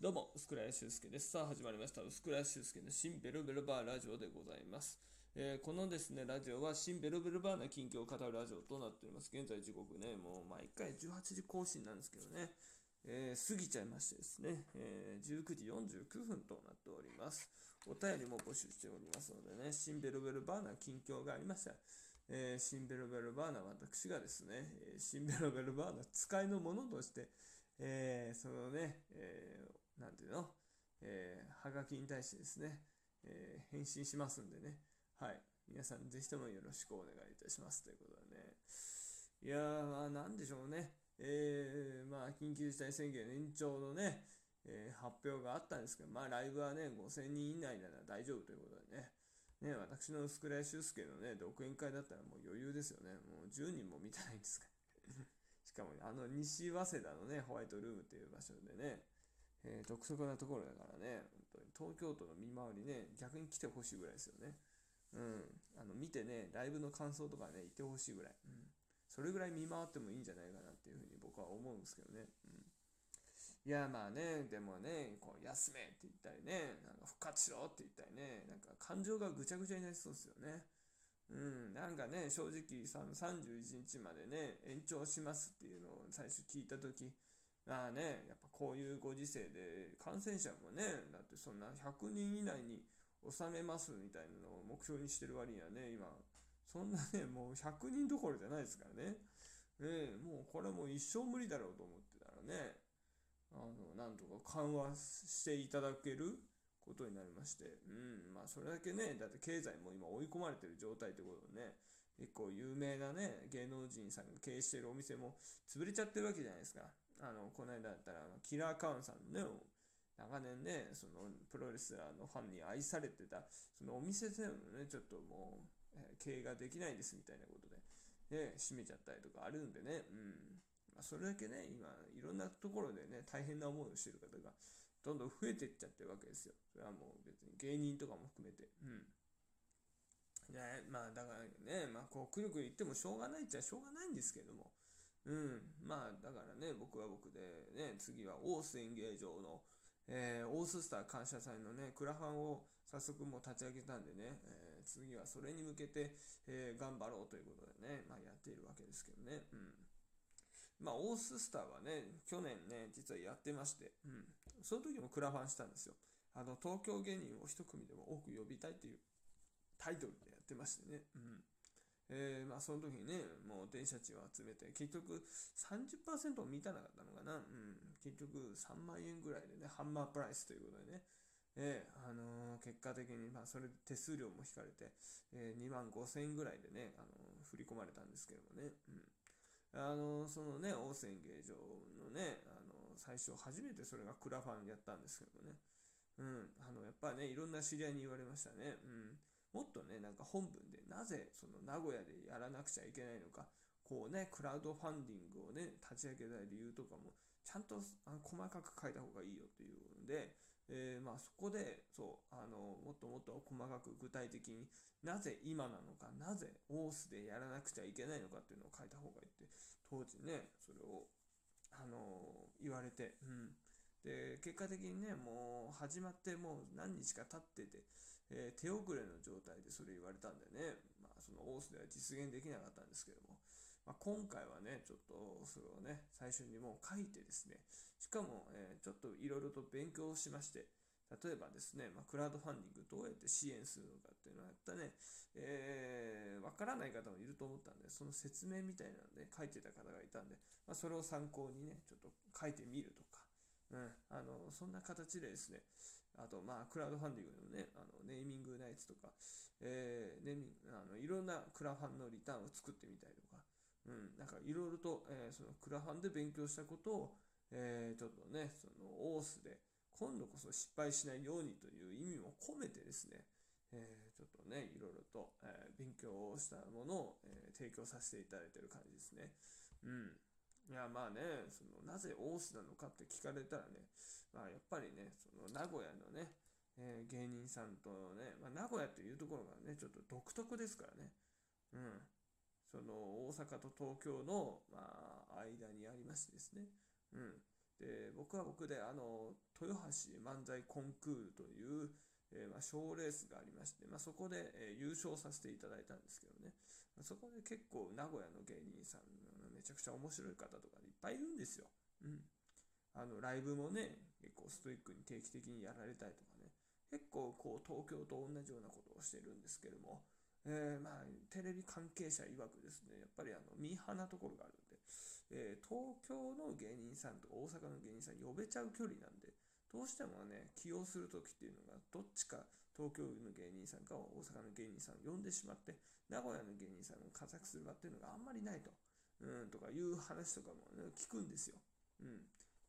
どうも、薄倉屋修介です。さあ、始まりました。薄倉屋修介の新ベルベルバーラジオでございます。えーこのですね、ラジオは新ベルベルバーな近況を語るラジオとなっております。現在時刻ね、もう毎回18時更新なんですけどね、えー過ぎちゃいましてですね、えー19時49分となっております。お便りも募集しておりますのでね、新ベルベルバーな近況がありましたら、えー新ベルベルバーな私がですね、えー新ベルベルバーな使いのものとして、えーそのね、えーなんていうの、えーはがきに対してですね、えー返信しますんでね、はい、皆さんぜひともよろしくお願いいたします。ということでね、いやー、まあ、なんでしょうね、えーまあ、緊急事態宣言延長のね、えー発表があったんですけど、まあ、ライブはね、5000人以内なら大丈夫ということでね、ね、私の薄倉修介のね、独演会だったらもう余裕ですよね。もう10人も見たいんですから。しかも、ねあの、西早稲田のね、ホワイトルームっていう場所でね、えー独特なところだからね、本当に東京都の見回りね、逆に来てほしいぐらいですよね。うん。あの、見てね、ライブの感想とかね、言ってほしいぐらい。うん。それぐらい見回ってもいいんじゃないかなっていうふうに僕は思うんですけどね。うん。いや、まあね、でもね、こう、休めって言ったりね、なんか復活しろって言ったりね、なんか感情がぐちゃぐちゃになりそうですよね。うん、なんかね、正直31日までね、延長しますっていうのを最初聞いたとき、あね、やっぱこういうご時世で感染者もね、だってそんな100人以内に収めますみたいなのを目標にしてる割にはね、今、そんなね、もう100人どころじゃないですからね。ねもうこれもう一生無理だろうと思ってたらね、あの、なんとか緩和していただけることになりまして、うん、まあそれだけね、だって経済も今追い込まれてる状態ってことでね、結構有名なね、芸能人さんが経営してるお店も潰れちゃってるわけじゃないですか。あの、この間だったら、キラーカウンさんのね、長年ね、そのプロレスラーのファンに愛されてた、そのお店でもね、ちょっともう、えー経営ができないですみたいなことで、ね、閉めちゃったりとかあるんでね、うん。まあ、それだけね、今、いろんなところでね、大変な思いをしてる方が、どんどん増えていっちゃってるわけですよ。それはもう別に芸人とかも含めて。うん。ね、まあだからね、まあこうくるくる言ってもしょうがないっちゃしょうがないんですけども。うん。まあだからね、僕は僕でね、次は大須演芸場の、えー、オーススター感謝祭のね、クラファンを早速もう立ち上げたんでね、えー次はそれに向けて、えー頑張ろうということでね、まあやっているわけですけどね。うん。まあ、オーススターはね、去年ね、実はやってまして、うん。その時もクラファンしたんですよ。あの、東京芸人を一組でも多く呼びたいっていうタイトルでやってましてね。うん。えー、まあ、その時にね、もう電車賃を集めて、結局30%満たなかったのかな。うん。結局3万円ぐらいでね、ハンマープライスということでね。えーあのー結果的に、まあ、それで手数料も引かれて、え2万5千円ぐらいでね、あの振り込まれたんですけどもね。うん。あのそのね、大仙芸場のね、あの最初初めてそれがクラファンやったんですけどもね。うん、あの、やっぱね、いろんな知り合いに言われましたね。うん。もっとね、なんか本文でなぜその名古屋でやらなくちゃいけないのか、こうね、クラウドファンディングをね、立ち上げたい理由とかも、ちゃんとあの細かく書いた方がいいよというので、えーまあそこで、そう、あの、もっともっと細かく具体的になぜ今なのか、なぜオースでやらなくちゃいけないのかっていうのを書いた方がいいって、当時ね、それを、あの言われて、うん。で、結果的にね、もう始まってもう何日か経ってて、えー手遅れの状態でそれ言われたんでね、まあそのオースでは実現できなかったんですけども、まあ、今回はね、ちょっとそれをね、最初にもう書いてですね、しかも、えーちょっといろいろと勉強しまして、例えばですね、まあ、クラウドファンディングどうやって支援するのかっていうのをやったね、えーわからない方もいると思ったんで、その説明みたいなので書いてた方がいたんで、まあ、それを参考にね、ちょっと書いてみるとか、うん、あのそんな形でですね、あと、まあ、クラウドファンディングのね、あのネーミングナイツとか、えーネーミあのいろんなクラファンのリターンを作ってみたりとか、うん、なんかいろいろと、えーそのクラファンで勉強したことを、えーちょっとね、そのオースで、今度こそ失敗しないようにという意味も込めてですね、えーちょっとね、いろいろと、えー勉強したものを、えー提供させていただいている感じですね。うん。いや、まあね、その、なぜオースなのかって聞かれたらね、まあやっぱりね、その名古屋のね、えー芸人さんとね、まあ、名古屋というところがね、ちょっと独特ですからね。うん。その大阪と東京の、まあ、間にありましてですね。うん。で僕は僕であの豊橋漫才コンクールというえー、まあ、賞レースがありまして、まあ、そこで、えー、優勝させていただいたんですけどね、そこで結構名古屋の芸人さんめちゃくちゃ面白い方とかいっぱいいるんですよ。うん。あの、ライブもね、結構ストイックに定期的にやられたりとかね、結構こう東京と同じようなことをしてるんですけども、えー、まあ、テレビ関係者曰くですね、やっぱりあの、ミーハーなところがあるんで、えー、東京の芸人さんと大阪の芸人さん呼べちゃう距離なんで、どうしてもね、起用するときっていうのが、どっちか東京の芸人さんか大阪の芸人さんを呼んでしまって、名古屋の芸人さんを活躍する場っていうのがあんまりないと、うん、とかいう話とかも、ね、聞くんですよ。うん。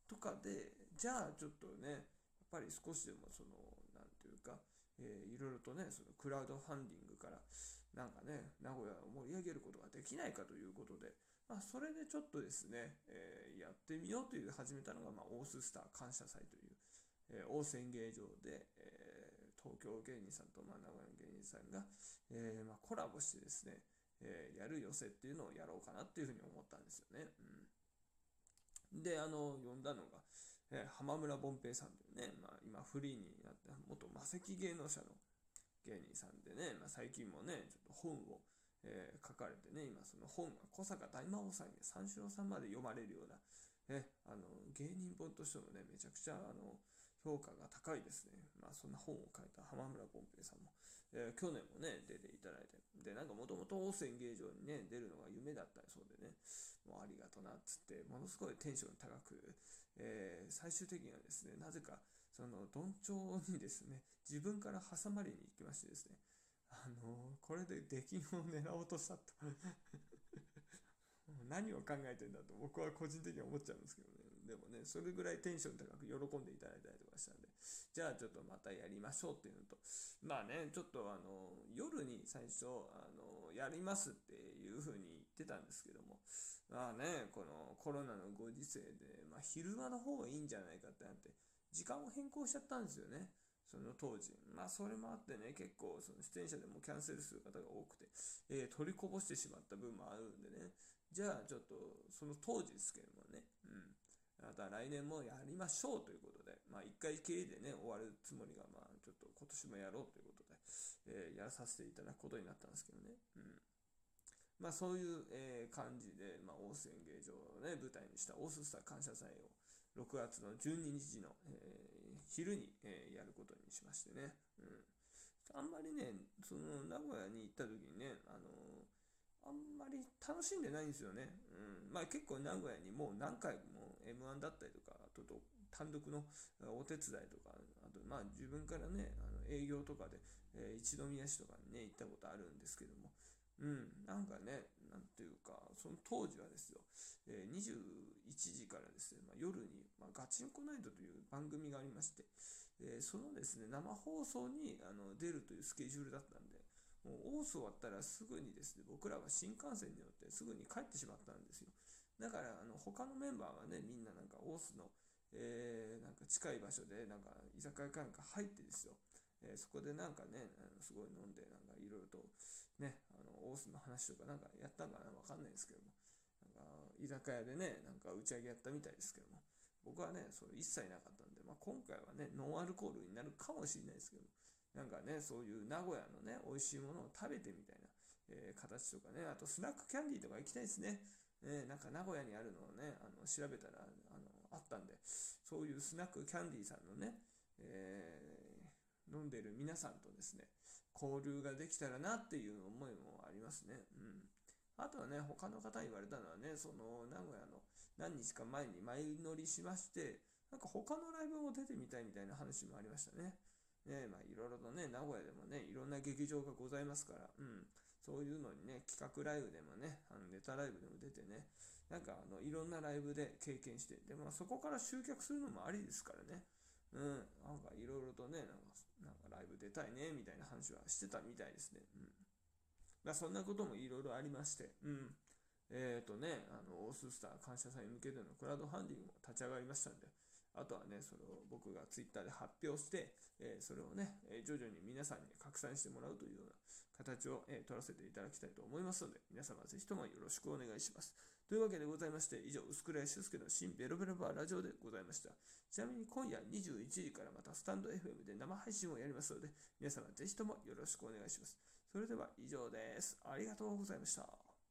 とかで、じゃあちょっとね、やっぱり少しでもその、なんていうか、えー、いろいろとね、そのクラウドファンディングから、なんかね、名古屋を盛り上げることができないかということで、まあ、それでちょっとですね、えー、やってみようという始めたのが、まあ、オーススター感謝祭という、えー、大宣芸場で、え、東京芸人さんと、まあ、名古屋の芸人さんが、えまあ、コラボしてですね、えー、やる寄せっていうのをやろうかなっていうふうに思ったんですよね。うん、で、あの、呼んだのが、えー、浜村凡平さんというね、まあ、今フリーになった元魔石芸能者の芸人さんでね、まあ、最近もね、ちょっと本を、えー、書かれてね、今その本が小坂大魔王さんや三四郎さんまで読まれるような、えあの芸人本としてもね、めちゃくちゃあの評価が高いですね。まあそんな本を書いた浜村ポンペイさんも、えー、去年もね、出ていただいて、で、なんかもともと大泉芸場にね、出るのが夢だったそうでね、もうありがとなっつって、ものすごいテンション高く、えー、最終的にはですね、なぜか、その、どんちょうにですね、自分から挟まりに行きましてですね、あのー、これで出禁を狙おうとしたと。何を考えてんだと僕は個人的に思っちゃうんですけどね。でもね、それぐらいテンション高く喜んでいただいたりとかしたんで、じゃあちょっとまたやりましょうっていうのと、まあね、ちょっとあの、夜に最初、あの、やりますっていう風に言ってたんですけども、まあね、このコロナのご時世で、まあ昼間の方がいいんじゃないかってなって、時間を変更しちゃったんですよね。その当時。まあ、それもあってね、結構、その出演者でもキャンセルする方が多くて、えー、取りこぼしてしまった分もあるんでね。じゃあ、ちょっと、その当時ですけどもね、うん。また来年もやりましょうということで、まあ一回きりでね、終わるつもりが、まあちょっと今年もやろうということで、えー、やらさせていただくことになったんですけどね。うん。まあそういう、えー、感じで、まあ大須演芸場をね、舞台にしたオーススター感謝祭を6月の12日の、えー、昼に、えー、やることにしましてね。うん。あんまりね、その名古屋に行った時にね、あのあんまり楽しんでないんですよね。うん。まあ結構名古屋にもう何回も M1 だったりとか、あと単独のお手伝いとか、あとまあ自分からね、あの営業とかで、えー、一宮市とかにね、行ったことあるんですけども、うん、なんかね、なんていうか、その当時はですよ、えー、21時からですね、まあ、夜に、まあ、ガチンコナイトという番組がありまして、えー、そのですね、生放送にあの出るというスケジュールだったんで、もう大須終わったらすぐにですね、僕らは新幹線に乗ってすぐに帰ってしまったんですよ。だから、あの、他のメンバーはね、みんななんか大須の、えー、なんか近い場所で、なんか居酒屋かなんか入ってですよ。えー、そこでなんかね、あのすごい飲んで、なんかいろいろと、ね、あの、大須の話とかなんかやったんかなわかんないですけども。なんか、居酒屋でね、なんか打ち上げやったみたいですけども。僕はね、それ一切なかったんで、まあ、今回はね、ノンアルコールになるかもしれないですけど、なんかね、そういう名古屋のね、美味しいものを食べてみたいな、えー、形とかね、あとスナックキャンディーとか行きたいですね。ね、なんか名古屋にあるのをね、あの調べたらあのあったんで、そういうスナックキャンディーさんのね、えー、飲んでる皆さんとですね、交流ができたらなっていう思いもありますね。うん。あとはね、他の方言われたのはね、その名古屋の何日か前に前乗りしまして、なんか他のライブも出てみたいみたいな話もありましたね。ね、まあいろいろとね、名古屋でもね、いろんな劇場がございますから、うん、そういうのにね、企画ライブでもね、あのネタライブでも出てね、なんかあの、いろんなライブで経験して、で、まあそこから集客するのもありですからね、うん、なんかいろいろとね、なんか、なんかライブ出たいね、みたいな話はしてたみたいですね。うん。まあそんなこともいろいろありまして、うん。えっ、ー、とね、あの、オーススター感謝祭に向けてのクラウドファンディングも立ち上がりましたんで、あとはね、それを僕がツイッターで発表して、えー、それをね、え徐々に皆さんに拡散してもらうというような形を、えー、取らせていただきたいと思いますので、皆様ぜひともよろしくお願いします。というわけでございまして、以上、薄倉修介の新ベロベロバーラジオでございました。ちなみに今夜21時からまたスタンド FM で生配信をやりますので、皆様ぜひともよろしくお願いします。それでは以上です。ありがとうございました。